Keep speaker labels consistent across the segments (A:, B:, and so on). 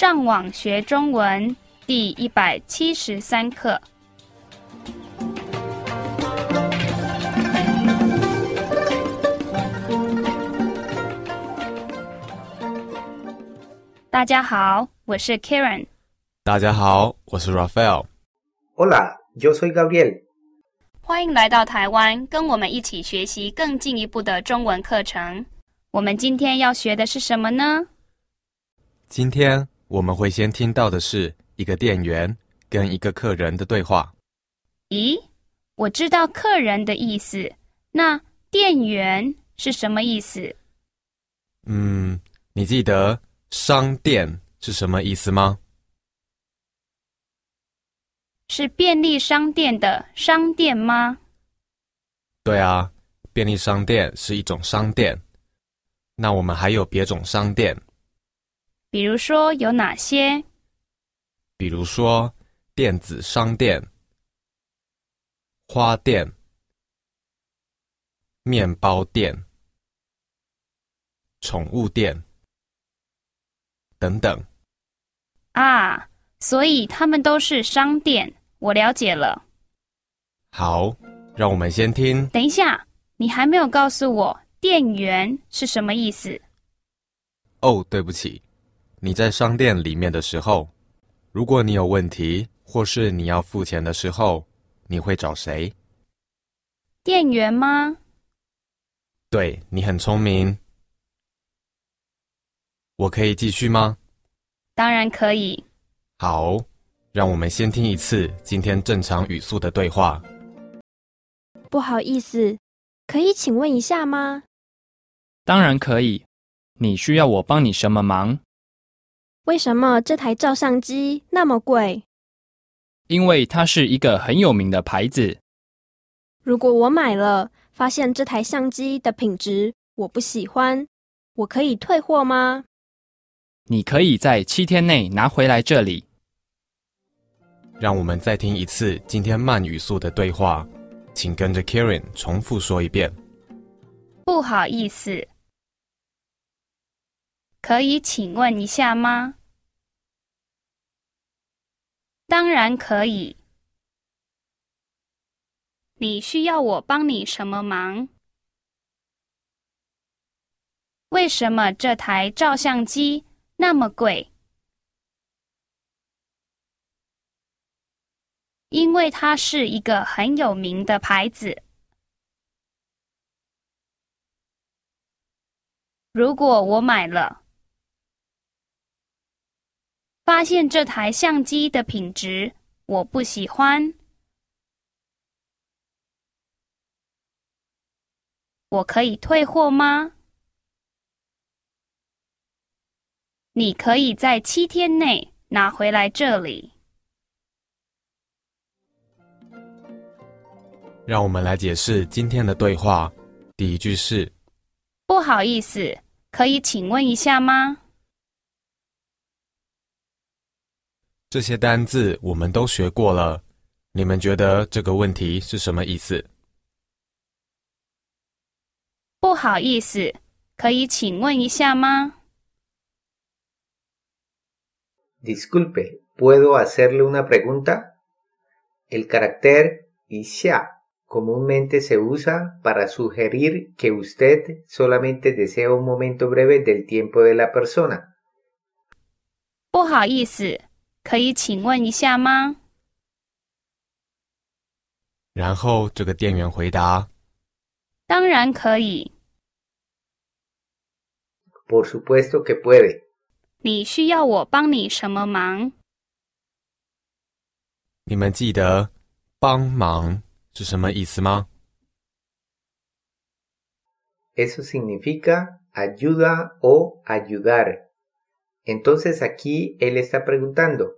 A: 上网学中文第一百七十三课。大家好，我是 Karen。
B: 大家好，我是 Raphael。
C: Hola, yo soy Gabriel.
A: 欢迎来到台湾，跟我们一起学习更进一步的中文课程。我们今天要学的是什么呢？
B: 今天我们会先听到的是一个店员跟一个客人的对话。
A: 咦，我知道客人的意思，那店员是什么意思？
B: 嗯，你记得商店是什么意思吗？
A: 是便利商店的商店吗？
B: 对啊，便利商店是一种商店。那我们还有别种商店，
A: 比如说有哪些？
B: 比如说电子商店、花店、面包店、宠物店等等。
A: 啊，所以他们都是商店。我了解了。
B: 好，让我们先听。
A: 等一下，你还没有告诉我店员是什么意思。
B: 哦，对不起，你在商店里面的时候，如果你有问题或是你要付钱的时候，你会找谁？
A: 店员吗？
B: 对，你很聪明。我可以继续吗？
A: 当然可以。
B: 好，让我们先听一次今天正常语速的对话。
D: 不好意思，可以请问一下吗？
E: 当然可以。你需要我帮你什么忙？
D: 为什么这台照相机那么贵？
E: 因为它是一个很有名的牌子。
D: 如果我买了，发现这台相机的品质我不喜欢，我可以退货吗？
E: 你可以在七天内拿回来这里。
B: 让我们再听一次今天慢语速的对话，请跟着 Karen 重复说一遍。
A: 不好意思，可以请问一下吗？当然可以。你需要我帮你什么忙？为什么这台照相机那么贵？因为它是一个很有名的牌子。如果我买了，发现这台相机的品质我不喜欢，我可以退货吗？你可以在七天内拿回来这里。
B: 让我们来解释今天的对话。第一句是：
A: 不好意思，可以请问一下吗？
B: 这些单字我们都学过了，你们觉得这个问题是什么意思？
A: 不好意思，可以请问一下吗
C: ？Disculpe, ¿puedo hacerle una pregunta? El carácter isha comúnmente se usa para sugerir que usted solamente desea un momento breve del tiempo de la persona.
A: 不好意思，可以请问一下吗？
B: 然后这个店员回答
A: 当然可以。
C: Por supuesto que puede.
A: 你需要我帮你什么忙？：“
B: 你们记得‘帮忙’是什么意思吗
C: ？Eso significa ayuda o ayudar. Entonces aquí él está preguntando,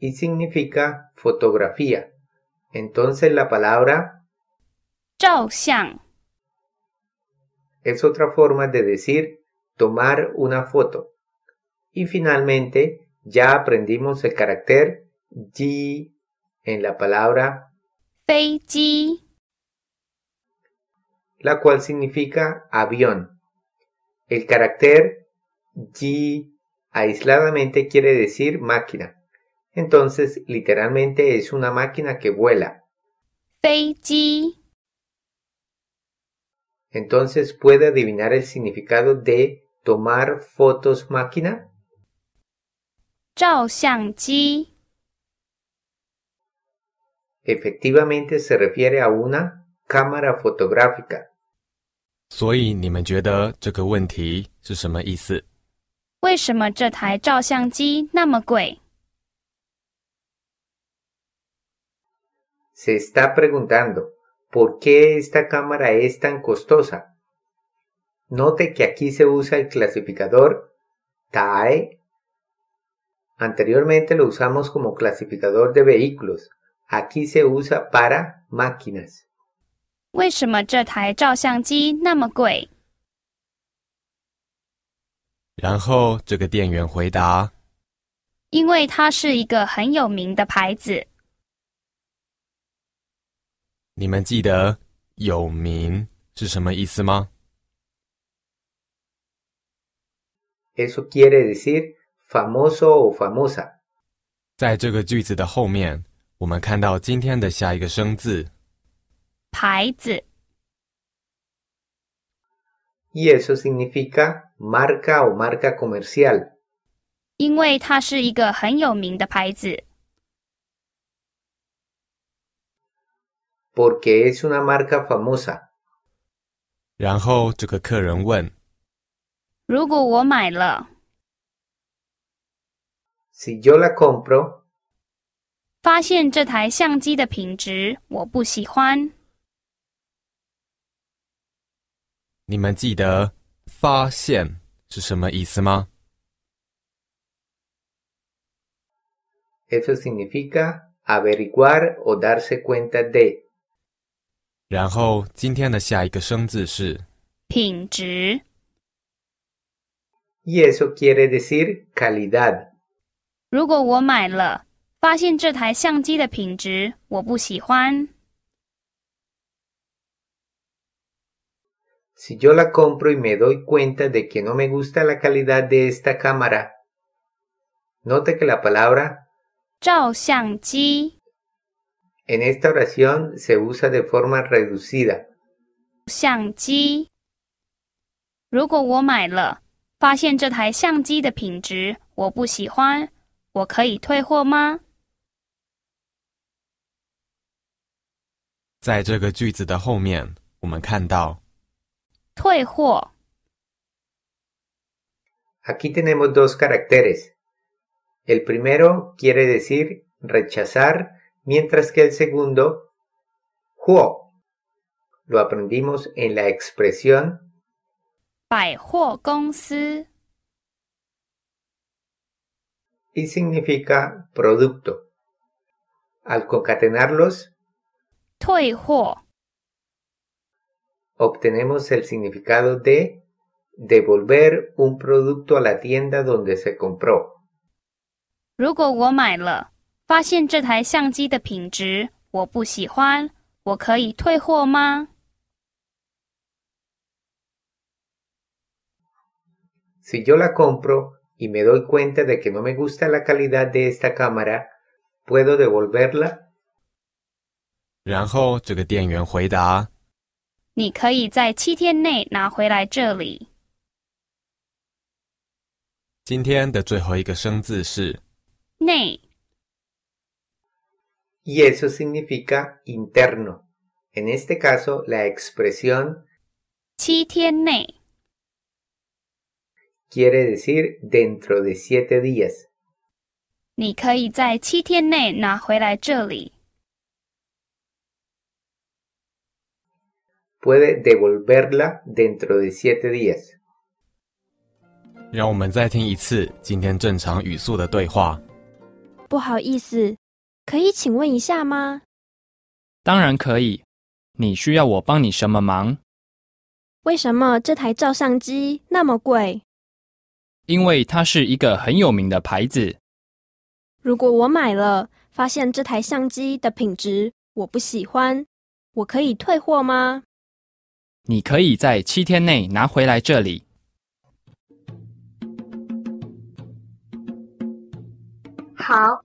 C: y significa fotografía. Entonces la palabra
A: Zhao Xiang
C: es otra forma de decir tomar una foto. Y finalmente ya aprendimos el carácter ji en la palabra
A: Fei ji
C: la cual significa avión. El carácter ji aisladamente quiere decir máquina. Entonces, literalmente es una máquina que vuela.
A: 飞机
C: Entonces, ¿puede adivinar el significado de tomar fotos máquina?
A: 照相机
C: Efectivamente se refiere a una cámara fotográfica.
B: 所以你们觉得这个问题是什么意思？
A: 为什么这台照相机那么贵？
C: Se está preguntando, ¿por qué esta cámara es tan costosa? Note que aquí se usa el clasificador TAE. Anteriormente lo usamos como clasificador de vehículos. Aquí se usa para máquinas.
A: 为什么这台照相机那么贵？
B: 然后这个店员回答
A: 因为它是一个很有名的牌子。：“
B: 你们记得‘有名’是什么意思吗
C: ？Eso quiere decir famoso o famosa.
B: 在这个句子的后面，我们看到今天的下一个生字，
A: 牌子
C: Y eso significa marca o marca comercial.
A: 因为它是一个很有名的牌子。
C: Porque es una marca famosa.
B: 然后这个客人问
A: 如果我买了
C: ，Si yo la compro,
A: 发现这台相机的品质我不喜欢，：‘
B: 你们记得‘发现’是什么意思吗
C: ？eso significa averiguar o darse cuenta de.
B: 然后今天的下一个生字是
A: 品质
C: Y eso quiere decir calidad.
A: 如果我买了，发现这台相机的品质我不喜欢
C: ，Si yo la compro y me doy cuenta de que no me gusta la calidad de esta cámara, note que la palabra
A: 照相机
C: en esta oración se usa de forma reducida.
A: 相机。如果我买了，发现这台相机的品质我不喜欢，我可以退货吗？
B: 在这个句子的后面，我们看到
A: 退货
C: Aquí tenemos dos caracteres. El primero quiere decir rechazar, mientras que el segundo, huo, lo aprendimos en la expresión
A: 百货公司
C: y significa producto. Al concatenarlos,
A: 退货
C: obtenemos el significado de devolver un producto a la tienda donde se compró.
A: 如果我买了， 发现这台相机的品质我不喜欢，我可以退货吗
C: ？Si yo la compro y me doy cuenta de que no me gusta la calidad de esta cámara, ¿puedo devolverla?
B: 然后这个店员回答
A: 你可以在七天内拿回来这里。
B: 今天的最后一个生字是
A: 内
C: Y eso significa interno. En este caso, la expresión
A: 七天内
C: quiere decir dentro de siete días.
A: 你可以在七天内拿回来这里。
C: Puede devolverla dentro de siete días.
B: 让我们再听一次今天正常语速的对话。
D: 不好意思， 可以请问一下吗？
E: 当然可以。你需要我帮你什么忙？
D: 为什么这台照相机那么贵？
E: 因为它是一个很有名的牌子。
D: 如果我买了，发现这台相机的品质我不喜欢，我可以退货吗？
E: 你可以在七天内拿回来这里。
F: 好，